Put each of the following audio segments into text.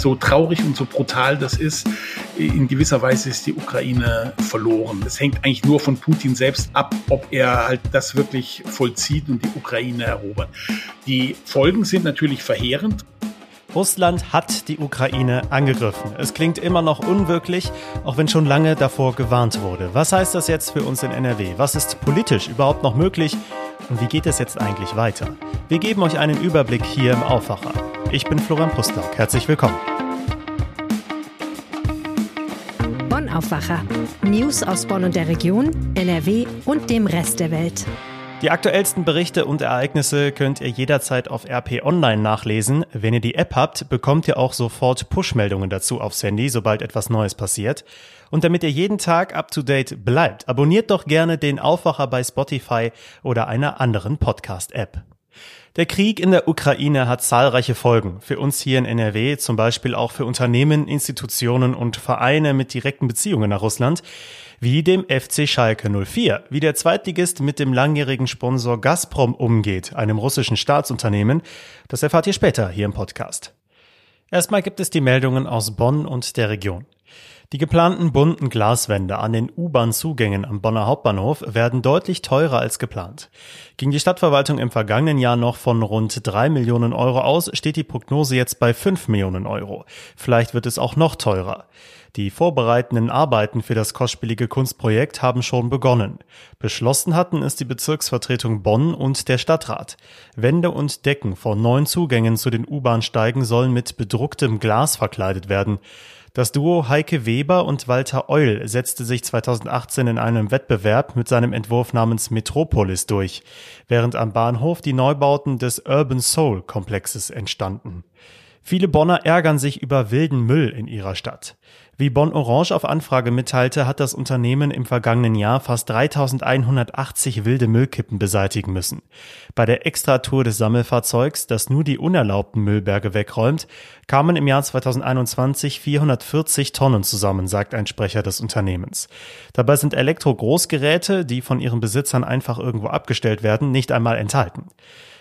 So traurig und so brutal das ist, in gewisser Weise ist die Ukraine verloren. Es hängt eigentlich nur von Putin selbst ab, ob er halt das wirklich vollzieht und die Ukraine erobert. Die Folgen sind natürlich verheerend. Russland hat die Ukraine angegriffen. Es klingt immer noch unwirklich, auch wenn schon lange davor gewarnt wurde. Was heißt das jetzt für uns in NRW? Was ist politisch überhaupt noch möglich? Und wie geht es jetzt eigentlich weiter? Wir geben euch einen Überblick hier im Aufwacher. Ich bin Florian Pustlauk. Herzlich willkommen. Bonn Aufwacher. News aus Bonn und der Region, NRW und dem Rest der Welt. Die aktuellsten Berichte und Ereignisse könnt ihr jederzeit auf RP Online nachlesen. Wenn ihr die App habt, bekommt ihr auch sofort Push-Meldungen dazu aufs Handy, sobald etwas Neues passiert. Und damit ihr jeden Tag up-to-date bleibt, abonniert doch gerne den Aufwacher bei Spotify oder einer anderen Podcast-App. Der Krieg in der Ukraine hat zahlreiche Folgen. Für uns hier in NRW, zum Beispiel auch für Unternehmen, Institutionen und Vereine mit direkten Beziehungen nach Russland wie dem FC Schalke 04, wie der Zweitligist mit dem langjährigen Sponsor Gazprom umgeht, einem russischen Staatsunternehmen, das erfahrt ihr später hier im Podcast. Erstmal gibt es die Meldungen aus Bonn und der Region. Die geplanten bunten Glaswände an den U-Bahn-Zugängen am Bonner Hauptbahnhof werden deutlich teurer als geplant. Ging die Stadtverwaltung im vergangenen Jahr noch von rund drei Millionen Euro aus, steht die Prognose jetzt bei fünf Millionen Euro. Vielleicht wird es auch noch teurer. Die vorbereitenden Arbeiten für das kostspielige Kunstprojekt haben schon begonnen. Beschlossen hatten es die Bezirksvertretung Bonn und der Stadtrat. Wände und Decken von neun Zugängen zu den U-Bahn-Steigen sollen mit bedrucktem Glas verkleidet werden. Das Duo Heike Weber und Walter Eul setzte sich 2018 in einem Wettbewerb mit seinem Entwurf namens Metropolis durch, während am Bahnhof die Neubauten des Urban Soul Komplexes entstanden. Viele Bonner ärgern sich über wilden Müll in ihrer Stadt. Wie Bonn Orange auf Anfrage mitteilte, hat das Unternehmen im vergangenen Jahr fast 3180 wilde Müllkippen beseitigen müssen. Bei der Extratour des Sammelfahrzeugs, das nur die unerlaubten Müllberge wegräumt, kamen im Jahr 2021 440 Tonnen zusammen, sagt ein Sprecher des Unternehmens. Dabei sind Elektro-Großgeräte, die von ihren Besitzern einfach irgendwo abgestellt werden, nicht einmal enthalten.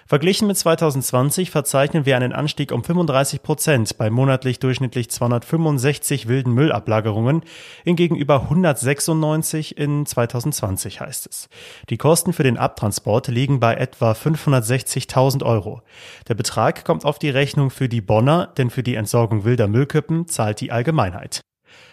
Verglichen mit 2020 verzeichnen wir einen Anstieg um 35 Prozent bei monatlich durchschnittlich 265 wilden Müllablagerungen in gegenüber 196 in 2020 heißt es. Die Kosten für den Abtransport liegen bei etwa 560.000 Euro. Der Betrag kommt auf die Rechnung für die Bonner, denn für die Entsorgung wilder Müllkippen zahlt die Allgemeinheit.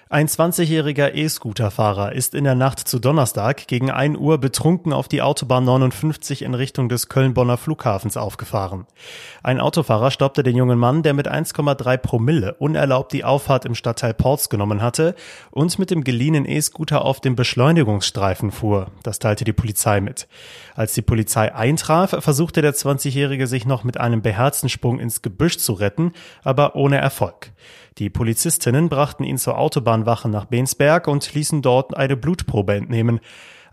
Ein 20-jähriger E-Scooter-Fahrer ist in der Nacht zu Donnerstag gegen 1 Uhr betrunken auf die Autobahn 59 in Richtung des Köln-Bonner Flughafens aufgefahren. Ein Autofahrer stoppte den jungen Mann, der mit 1,3 Promille unerlaubt die Auffahrt im Stadtteil Porz genommen hatte und mit dem geliehenen E-Scooter auf dem Beschleunigungsstreifen fuhr. Das teilte die Polizei mit. Als die Polizei eintraf, versuchte der 20-jährige sich noch mit einem beherzten Sprung ins Gebüsch zu retten, aber ohne Erfolg. Die Polizistinnen brachten ihn zur Autobahnwache nach Bensberg und ließen dort eine Blutprobe entnehmen.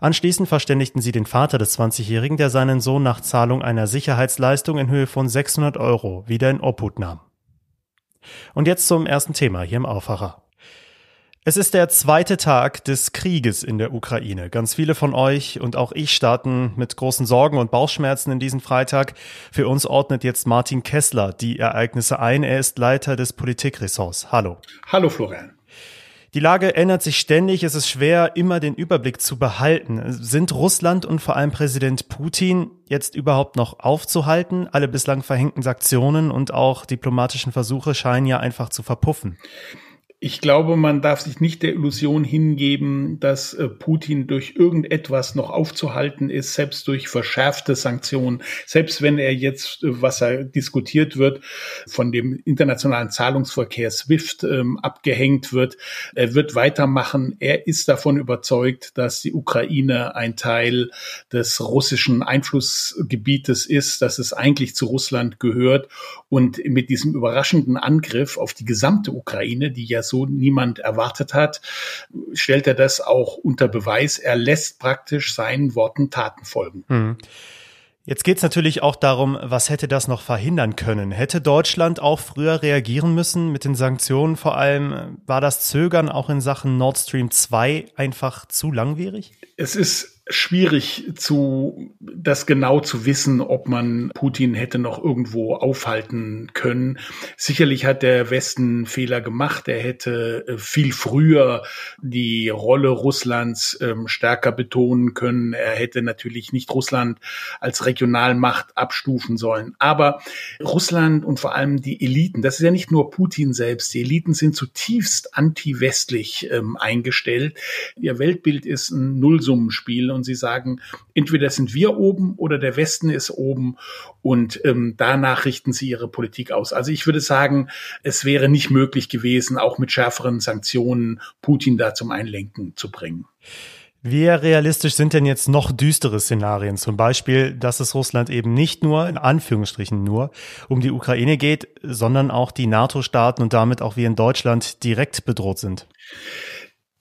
Anschließend verständigten sie den Vater des 20-Jährigen, der seinen Sohn nach Zahlung einer Sicherheitsleistung in Höhe von 600 Euro wieder in Obhut nahm. Und jetzt zum ersten Thema hier im Aufwacher. Es ist der zweite Tag des Krieges in der Ukraine. Ganz viele von euch und auch ich starten mit großen Sorgen und Bauchschmerzen in diesen Freitag. Für uns ordnet jetzt Martin Kessler die Ereignisse ein. Er ist Leiter des Politikressorts. Hallo. Hallo Florian. Die Lage ändert sich ständig. Es ist schwer, immer den Überblick zu behalten. Sind Russland und vor allem Präsident Putin jetzt überhaupt noch aufzuhalten? Alle bislang verhängten Sanktionen und auch diplomatischen Versuche scheinen ja einfach zu verpuffen ich glaube, man darf sich nicht der Illusion hingeben, dass äh, Putin durch irgendetwas noch aufzuhalten ist, selbst durch verschärfte Sanktionen, selbst wenn er jetzt, äh, was er diskutiert wird, von dem internationalen Zahlungsverkehr SWIFT ähm, abgehängt wird. Er wird weitermachen. Er ist davon überzeugt, dass die Ukraine ein Teil des russischen Einflussgebietes ist, dass es eigentlich zu Russland gehört. Und mit diesem überraschenden Angriff auf die gesamte Ukraine, die ja so so niemand erwartet hat, stellt er das auch unter Beweis. Er lässt praktisch seinen Worten Taten folgen. Hm. Jetzt geht es natürlich auch darum, was hätte das noch verhindern können? Hätte Deutschland auch früher reagieren müssen mit den Sanktionen? Vor allem war das Zögern auch in Sachen Nord Stream 2 einfach zu langwierig? Es ist schwierig zu, das genau zu wissen, ob man Putin hätte noch irgendwo aufhalten können. Sicherlich hat der Westen Fehler gemacht. Er hätte äh, viel früher die Rolle Russlands ähm, stärker betonen können. Er hätte natürlich nicht Russland als Regionalmacht abstufen sollen. Aber Russland und vor allem die Eliten, das ist ja nicht nur Putin selbst, die Eliten sind zutiefst anti-westlich ähm, eingestellt. Ihr Weltbild ist ein Nullsummenspiel und sie sagen, entweder sind wir oben oder der Westen ist oben und ähm, danach richten sie ihre Politik aus. Also ich würde sagen, es wäre nicht möglich gewesen, auch mit schärferen Sanktionen Putin da zum Einlenken zu bringen. Wie realistisch sind denn jetzt noch düstere Szenarien? Zum Beispiel, dass es Russland eben nicht nur, in Anführungsstrichen nur, um die Ukraine geht, sondern auch die NATO-Staaten und damit auch wir in Deutschland direkt bedroht sind.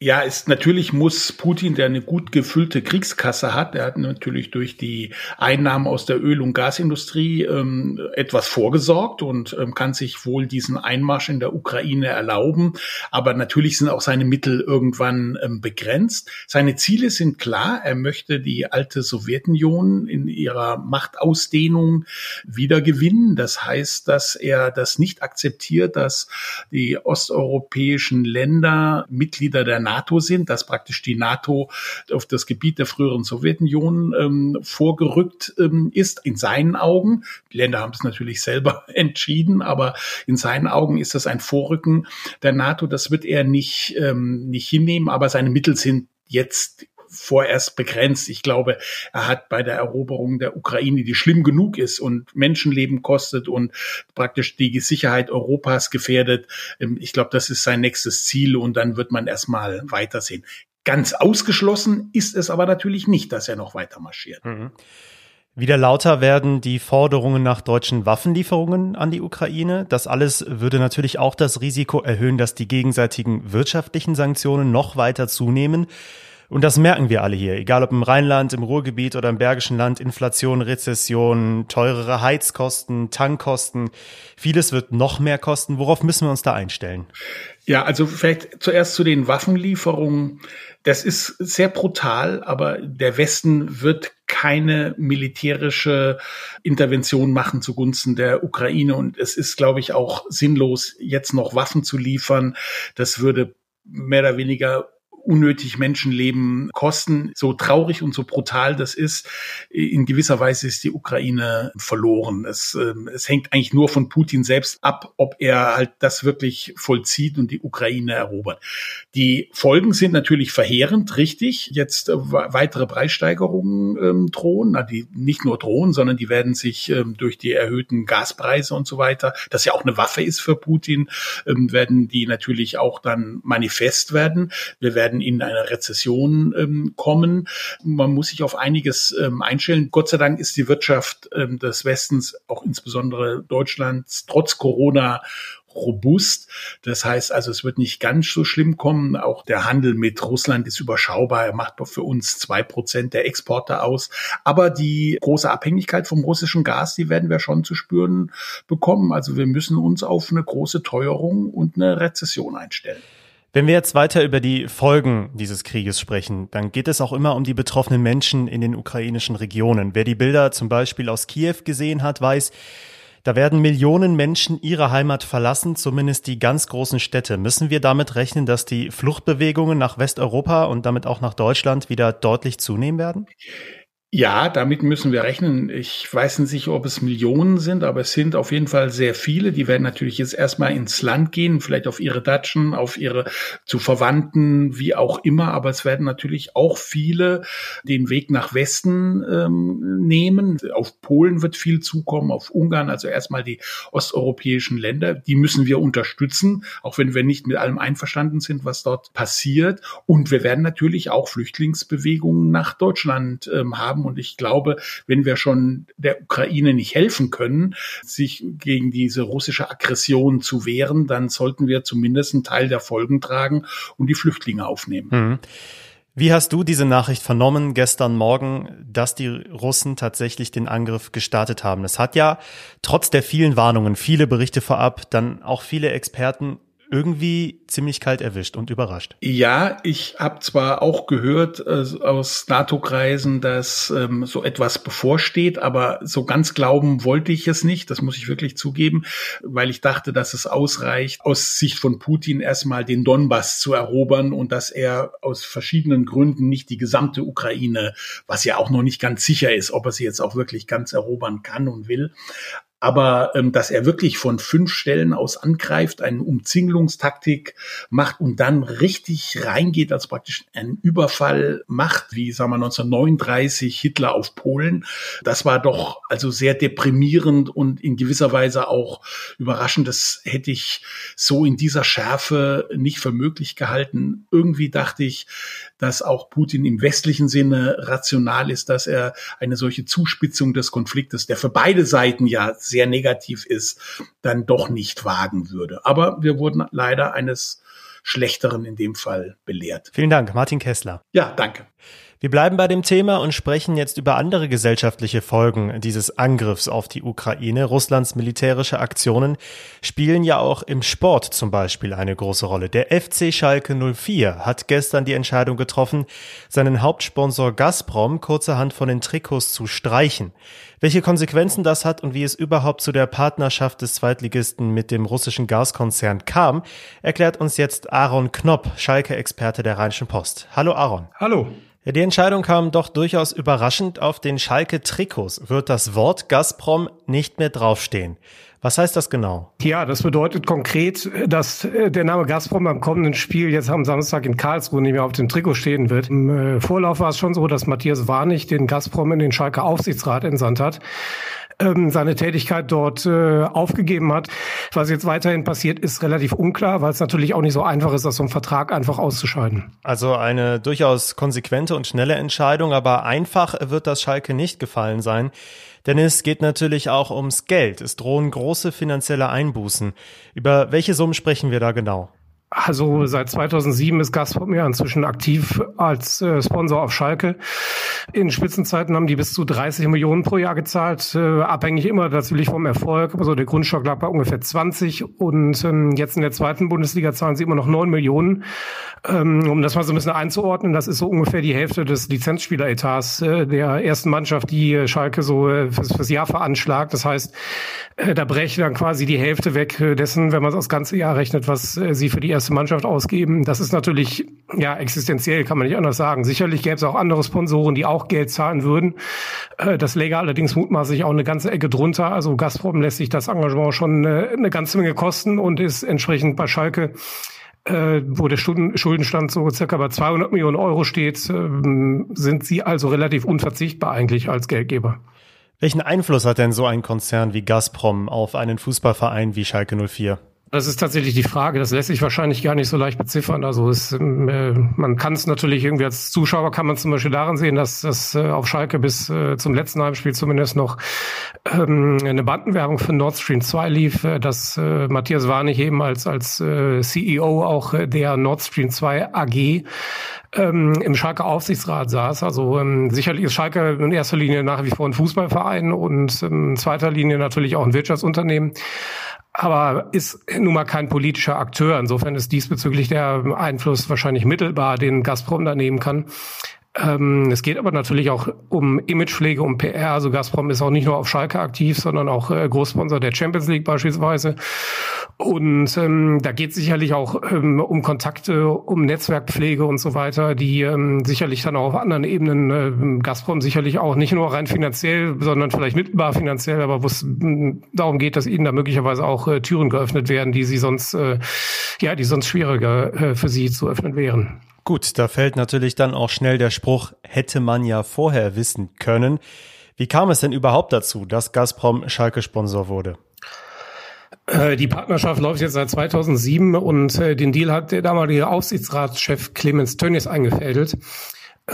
Ja, ist natürlich muss Putin, der eine gut gefüllte Kriegskasse hat, der hat natürlich durch die Einnahmen aus der Öl- und Gasindustrie ähm, etwas vorgesorgt und ähm, kann sich wohl diesen Einmarsch in der Ukraine erlauben. Aber natürlich sind auch seine Mittel irgendwann ähm, begrenzt. Seine Ziele sind klar. Er möchte die alte Sowjetunion in ihrer Machtausdehnung wiedergewinnen. Das heißt, dass er das nicht akzeptiert, dass die osteuropäischen Länder Mitglieder der sind, dass praktisch die NATO auf das Gebiet der früheren Sowjetunion ähm, vorgerückt ähm, ist, in seinen Augen. Die Länder haben es natürlich selber entschieden, aber in seinen Augen ist das ein Vorrücken der NATO. Das wird er nicht, ähm, nicht hinnehmen, aber seine Mittel sind jetzt vorerst begrenzt. Ich glaube, er hat bei der Eroberung der Ukraine, die schlimm genug ist und Menschenleben kostet und praktisch die Sicherheit Europas gefährdet. Ähm, ich glaube, das ist sein nächstes Ziel und dann wird man erstmal weitersehen. Ganz ausgeschlossen ist es aber natürlich nicht, dass er noch weiter marschiert. Mhm. Wieder lauter werden die Forderungen nach deutschen Waffenlieferungen an die Ukraine. Das alles würde natürlich auch das Risiko erhöhen, dass die gegenseitigen wirtschaftlichen Sanktionen noch weiter zunehmen. Und das merken wir alle hier, egal ob im Rheinland, im Ruhrgebiet oder im Bergischen Land, Inflation, Rezession, teurere Heizkosten, Tankkosten. Vieles wird noch mehr kosten. Worauf müssen wir uns da einstellen? Ja, also vielleicht zuerst zu den Waffenlieferungen. Das ist sehr brutal, aber der Westen wird keine militärische Intervention machen zugunsten der Ukraine. Und es ist, glaube ich, auch sinnlos, jetzt noch Waffen zu liefern. Das würde mehr oder weniger unnötig Menschenleben kosten. So traurig und so brutal das ist, in gewisser Weise ist die Ukraine verloren. Es, äh, es hängt eigentlich nur von Putin selbst ab, ob er halt das wirklich vollzieht und die Ukraine erobert. Die Folgen sind natürlich verheerend, richtig. Jetzt äh, weitere Preissteigerungen ähm, drohen, na, die nicht nur drohen, sondern die werden sich ähm, durch die erhöhten Gaspreise und so weiter, das ja auch eine Waffe ist für Putin, ähm, werden die natürlich auch dann manifest werden. Wir werden werden in eine Rezession ähm, kommen. Man muss sich auf einiges ähm, einstellen. Gott sei Dank ist die Wirtschaft ähm, des Westens, auch insbesondere Deutschlands, trotz Corona robust. Das heißt also, es wird nicht ganz so schlimm kommen. Auch der Handel mit Russland ist überschaubar. Er macht für uns zwei Prozent der Exporte aus. Aber die große Abhängigkeit vom russischen Gas, die werden wir schon zu spüren bekommen. Also wir müssen uns auf eine große Teuerung und eine Rezession einstellen. Wenn wir jetzt weiter über die Folgen dieses Krieges sprechen, dann geht es auch immer um die betroffenen Menschen in den ukrainischen Regionen. Wer die Bilder zum Beispiel aus Kiew gesehen hat, weiß, da werden Millionen Menschen ihre Heimat verlassen, zumindest die ganz großen Städte. Müssen wir damit rechnen, dass die Fluchtbewegungen nach Westeuropa und damit auch nach Deutschland wieder deutlich zunehmen werden? Ja, damit müssen wir rechnen. Ich weiß nicht, ob es Millionen sind, aber es sind auf jeden Fall sehr viele. Die werden natürlich jetzt erstmal ins Land gehen, vielleicht auf ihre Datschen, auf ihre zu Verwandten, wie auch immer. Aber es werden natürlich auch viele den Weg nach Westen ähm, nehmen. Auf Polen wird viel zukommen, auf Ungarn, also erstmal die osteuropäischen Länder. Die müssen wir unterstützen, auch wenn wir nicht mit allem einverstanden sind, was dort passiert. Und wir werden natürlich auch Flüchtlingsbewegungen nach Deutschland ähm, haben haben. Und ich glaube, wenn wir schon der Ukraine nicht helfen können, sich gegen diese russische Aggression zu wehren, dann sollten wir zumindest einen Teil der Folgen tragen und die Flüchtlinge aufnehmen. Mhm. Wie hast du diese Nachricht vernommen gestern Morgen, dass die Russen tatsächlich den Angriff gestartet haben? Es hat ja trotz der vielen Warnungen, viele Berichte vorab, dann auch viele Experten irgendwie ziemlich kalt erwischt und überrascht. Ja, ich habe zwar auch gehört äh, aus NATO-Kreisen, dass ähm, so etwas bevorsteht, aber so ganz glauben wollte ich es nicht, das muss ich wirklich zugeben, weil ich dachte, dass es ausreicht, aus Sicht von Putin erstmal den Donbass zu erobern und dass er aus verschiedenen Gründen nicht die gesamte Ukraine, was ja auch noch nicht ganz sicher ist, ob er sie jetzt auch wirklich ganz erobern kann und will, aber ähm, dass er wirklich von fünf Stellen aus angreift, eine Umzingelungstaktik macht und dann richtig reingeht, als praktisch einen Überfall macht, wie sagen wir 1939 Hitler auf Polen, das war doch also sehr deprimierend und in gewisser Weise auch überraschend. Das hätte ich so in dieser Schärfe nicht für möglich gehalten. Irgendwie dachte ich, dass auch Putin im westlichen Sinne rational ist, dass er eine solche Zuspitzung des Konfliktes, der für beide Seiten ja sehr negativ ist, dann doch nicht wagen würde. Aber wir wurden leider eines Schlechteren in dem Fall belehrt. Vielen Dank, Martin Kessler. Ja, danke. Wir bleiben bei dem Thema und sprechen jetzt über andere gesellschaftliche Folgen dieses Angriffs auf die Ukraine. Russlands militärische Aktionen spielen ja auch im Sport zum Beispiel eine große Rolle. Der FC Schalke 04 hat gestern die Entscheidung getroffen, seinen Hauptsponsor Gazprom kurzerhand von den Trikots zu streichen. Welche Konsequenzen das hat und wie es überhaupt zu der Partnerschaft des Zweitligisten mit dem russischen Gaskonzern kam, erklärt uns jetzt Aaron Knopp, Schalke-Experte der Rheinischen Post. Hallo Aaron. Hallo. Ja, die Entscheidung kam doch durchaus überraschend. Auf den Schalke-Trikots wird das Wort Gazprom nicht mehr draufstehen. Was heißt das genau? Ja, das bedeutet konkret, dass äh, der Name Gazprom beim kommenden Spiel jetzt am Samstag in Karlsruhe nicht mehr auf dem Trikot stehen wird. Im äh, Vorlauf war es schon so, dass Matthias Warnig den Gazprom in den Schalke Aufsichtsrat entsandt hat ähm, seine Tätigkeit dort äh, aufgegeben hat. Was jetzt weiterhin passiert, ist relativ unklar, weil es natürlich auch nicht so einfach ist, aus so einem Vertrag einfach auszuscheiden. Also eine durchaus konsequente und schnelle Entscheidung, aber einfach wird das Schalke nicht gefallen sein. Denn es geht natürlich auch ums Geld. Es drohen große finanzielle Einbußen. Über welche Summen sprechen wir da genau? Also seit 2007 ist Gazprom ja inzwischen aktiv als äh, Sponsor auf Schalke. In Spitzenzeiten haben die bis zu 30 Millionen pro Jahr gezahlt, äh, abhängig immer natürlich vom Erfolg. Also der Grundstock lag bei ungefähr 20 und ähm, jetzt in der zweiten Bundesliga zahlen sie immer noch 9 Millionen. Ähm, um das mal so ein bisschen einzuordnen, das ist so ungefähr die Hälfte des Lizenzspieleretats äh, der ersten Mannschaft, die Schalke so äh, fürs, fürs Jahr veranschlagt. Das heißt, äh, da breche dann quasi die Hälfte weg äh, dessen, wenn man das ganze Jahr rechnet, was äh, sie für die erste Mannschaft ausgeben. Das ist natürlich ja existenziell, kann man nicht anders sagen. Sicherlich gäbe es auch andere Sponsoren, die auch Geld zahlen würden. Das läge allerdings mutmaßlich auch eine ganze Ecke drunter. Also Gazprom lässt sich das Engagement schon eine ganze Menge kosten und ist entsprechend bei Schalke wo der Schuldenstand so circa bei 200 Millionen Euro steht, ähm, sind sie also relativ unverzichtbar eigentlich als Geldgeber. Welchen Einfluss hat denn so ein Konzern wie Gazprom auf einen Fußballverein wie Schalke 04? Das ist tatsächlich die Frage. Das lässt sich wahrscheinlich gar nicht so leicht beziffern. Also es, äh, man kann es natürlich irgendwie als Zuschauer kann man zum Beispiel daran sehen, dass das äh, auf Schalke bis äh, zum letzten Heimspiel zumindest noch ähm, eine Bandenwerbung für Nord Stream 2 lief, dass Matthias Warnig eben als als CEO auch der Nord Stream 2 AG ähm, im Schalke Aufsichtsrat saß. Also ähm, sicherlich ist Schalke in erster Linie nach wie vor ein Fußballverein und ähm, in zweiter Linie natürlich auch ein Wirtschaftsunternehmen aber ist nun mal kein politischer Akteur. Insofern ist diesbezüglich der Einfluss wahrscheinlich mittelbar, den Gazprom da nehmen kann. Ähm, es geht aber natürlich auch um Imagepflege, um PR. Also Gazprom ist auch nicht nur auf Schalke aktiv, sondern auch äh, Großsponsor der Champions League beispielsweise. Und ähm, da geht sicherlich auch ähm, um Kontakte, um Netzwerkpflege und so weiter, die ähm, sicherlich dann auch auf anderen Ebenen äh, Gazprom sicherlich auch nicht nur rein finanziell, sondern vielleicht mittelbar finanziell, aber wo es äh, darum geht, dass ihnen da möglicherweise auch äh, Türen geöffnet werden, die sie sonst äh, ja, die sonst schwieriger äh, für sie zu öffnen wären. Gut, da fällt natürlich dann auch schnell der Spruch, hätte man ja vorher wissen können. Wie kam es denn überhaupt dazu, dass Gazprom Schalke-Sponsor wurde? Äh, die Partnerschaft läuft jetzt seit 2007 und äh, den Deal hat der damalige Aufsichtsratschef Clemens Tönnies eingefädelt.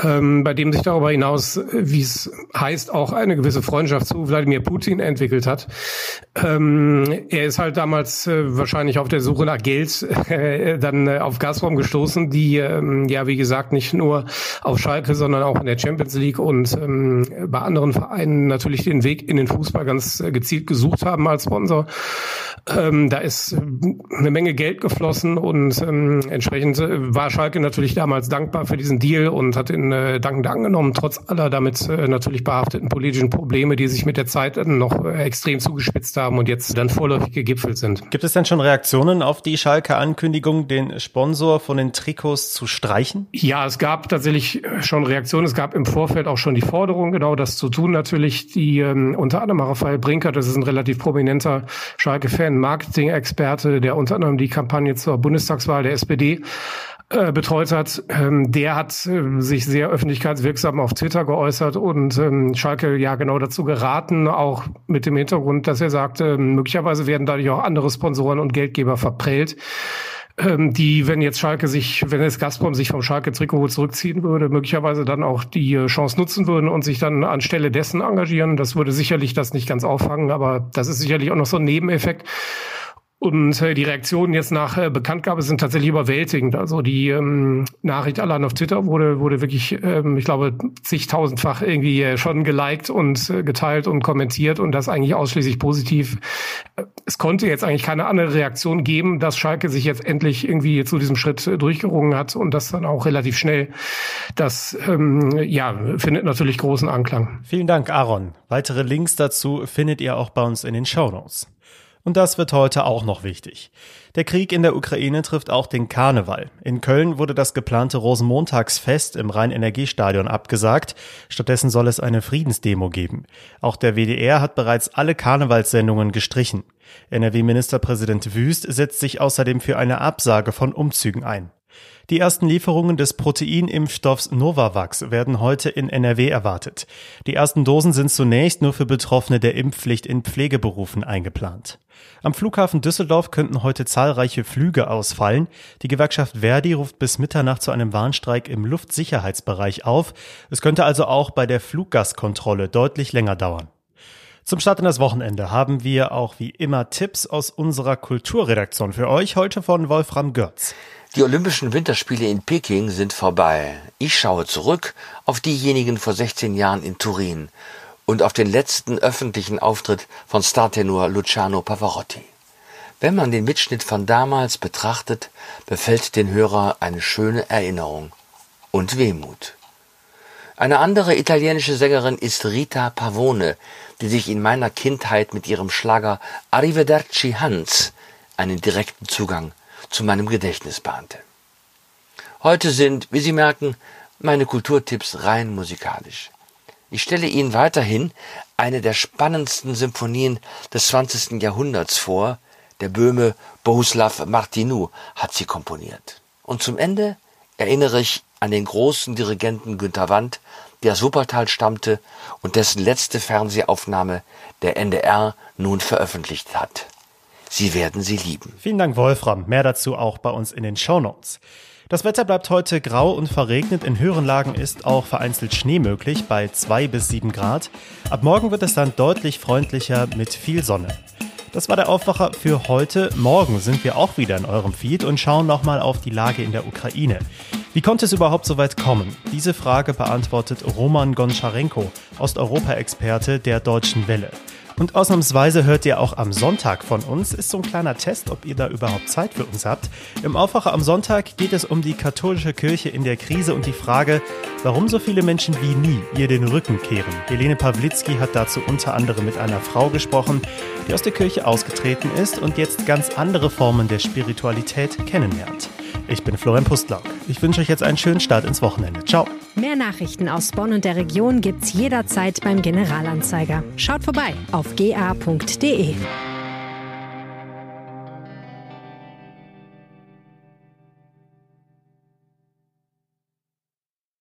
Ähm, bei dem sich darüber hinaus, wie es heißt, auch eine gewisse Freundschaft zu Wladimir Putin entwickelt hat. Ähm, er ist halt damals äh, wahrscheinlich auf der Suche nach Geld äh, dann äh, auf Gazprom gestoßen, die ähm, ja wie gesagt nicht nur auf Schalke, sondern auch in der Champions League und ähm, bei anderen Vereinen natürlich den Weg in den Fußball ganz äh, gezielt gesucht haben als Sponsor. Ähm, da ist eine Menge Geld geflossen und ähm, entsprechend äh, war Schalke natürlich damals dankbar für diesen Deal und hat ihn äh, dankend angenommen, trotz aller damit äh, natürlich behafteten politischen Probleme, die sich mit der Zeit noch äh, extrem zugespitzt haben und jetzt dann vorläufig gegipfelt sind. Gibt es denn schon Reaktionen auf die Schalke-Ankündigung, den Sponsor von den Trikots zu streichen? Ja, es gab tatsächlich schon Reaktionen. Es gab im Vorfeld auch schon die Forderung, genau das zu tun. Natürlich die ähm, unter anderem Raphael Brinker, das ist ein relativ prominenter Schalke-Fan, Marketing-Experte, der unter anderem die Kampagne zur Bundestagswahl der SPD äh, betreut hat, ähm, der hat äh, sich sehr öffentlichkeitswirksam auf Twitter geäußert und ähm, Schalke ja genau dazu geraten, auch mit dem Hintergrund, dass er sagte, möglicherweise werden dadurch auch andere Sponsoren und Geldgeber verprellt ähm, die, wenn jetzt Schalke sich, wenn es Gazprom sich vom Schalke-Trikot zurückziehen würde, möglicherweise dann auch die äh, Chance nutzen würden und sich dann anstelle dessen engagieren. Das würde sicherlich das nicht ganz auffangen, aber das ist sicherlich auch noch so ein Nebeneffekt. Und äh, die Reaktionen jetzt nach äh, Bekanntgabe sind tatsächlich überwältigend. Also die ähm, Nachricht allein auf Twitter wurde, wurde wirklich, ähm, ich glaube, zigtausendfach irgendwie äh, schon geliked und äh, geteilt und kommentiert und das eigentlich ausschließlich positiv. Es konnte jetzt eigentlich keine andere Reaktion geben, dass Schalke sich jetzt endlich irgendwie zu diesem Schritt äh, durchgerungen hat und das dann auch relativ schnell. Das ähm, ja, findet natürlich großen Anklang. Vielen Dank, Aaron. Weitere Links dazu findet ihr auch bei uns in den Show Notes. Und das wird heute auch noch wichtig. Der Krieg in der Ukraine trifft auch den Karneval. In Köln wurde das geplante Rosenmontagsfest im Rhein-Energiestadion abgesagt. Stattdessen soll es eine Friedensdemo geben. Auch der WDR hat bereits alle Karnevalssendungen gestrichen. NRW-Ministerpräsident Wüst setzt sich außerdem für eine Absage von Umzügen ein. Die ersten Lieferungen des Proteinimpfstoffs Novavax werden heute in NRW erwartet. Die ersten Dosen sind zunächst nur für Betroffene der Impfpflicht in Pflegeberufen eingeplant. Am Flughafen Düsseldorf könnten heute zahlreiche Flüge ausfallen. Die Gewerkschaft Verdi ruft bis Mitternacht zu einem Warnstreik im Luftsicherheitsbereich auf. Es könnte also auch bei der Fluggastkontrolle deutlich länger dauern. Zum Start in das Wochenende haben wir auch wie immer Tipps aus unserer Kulturredaktion für euch, heute von Wolfram Görz. Die Olympischen Winterspiele in Peking sind vorbei. Ich schaue zurück auf diejenigen vor 16 Jahren in Turin und auf den letzten öffentlichen Auftritt von Startenor Luciano Pavarotti. Wenn man den Mitschnitt von damals betrachtet, befällt den Hörer eine schöne Erinnerung und Wehmut. Eine andere italienische Sängerin ist Rita Pavone, die sich in meiner Kindheit mit ihrem Schlager Arrivederci Hans einen direkten Zugang zu meinem Gedächtnis bahnte. Heute sind, wie Sie merken, meine Kulturtipps rein musikalisch. Ich stelle Ihnen weiterhin eine der spannendsten Symphonien des 20. Jahrhunderts vor. Der Böhme Bohuslav Martinu hat sie komponiert. Und zum Ende erinnere ich an den großen Dirigenten Günter Wandt, der aus Wuppertal stammte und dessen letzte Fernsehaufnahme der NDR nun veröffentlicht hat. Sie werden sie lieben. Vielen Dank, Wolfram. Mehr dazu auch bei uns in den Show Notes. Das Wetter bleibt heute grau und verregnet. In höheren Lagen ist auch vereinzelt Schnee möglich bei zwei bis sieben Grad. Ab morgen wird es dann deutlich freundlicher mit viel Sonne. Das war der Aufwacher für heute. Morgen sind wir auch wieder in eurem Feed und schauen nochmal auf die Lage in der Ukraine. Wie konnte es überhaupt so weit kommen? Diese Frage beantwortet Roman Goncharenko, Osteuropa-Experte der Deutschen Welle. Und ausnahmsweise hört ihr auch am Sonntag von uns. Ist so ein kleiner Test, ob ihr da überhaupt Zeit für uns habt. Im Aufwacher am Sonntag geht es um die katholische Kirche in der Krise und die Frage, warum so viele Menschen wie nie ihr den Rücken kehren. Helene Pawlitzki hat dazu unter anderem mit einer Frau gesprochen, die aus der Kirche ausgetreten ist und jetzt ganz andere Formen der Spiritualität kennenlernt. Ich bin Florian Pustlauk. Ich wünsche euch jetzt einen schönen Start ins Wochenende. Ciao. Mehr Nachrichten aus Bonn und der Region gibt's jederzeit beim Generalanzeiger. Schaut vorbei auf ga.de.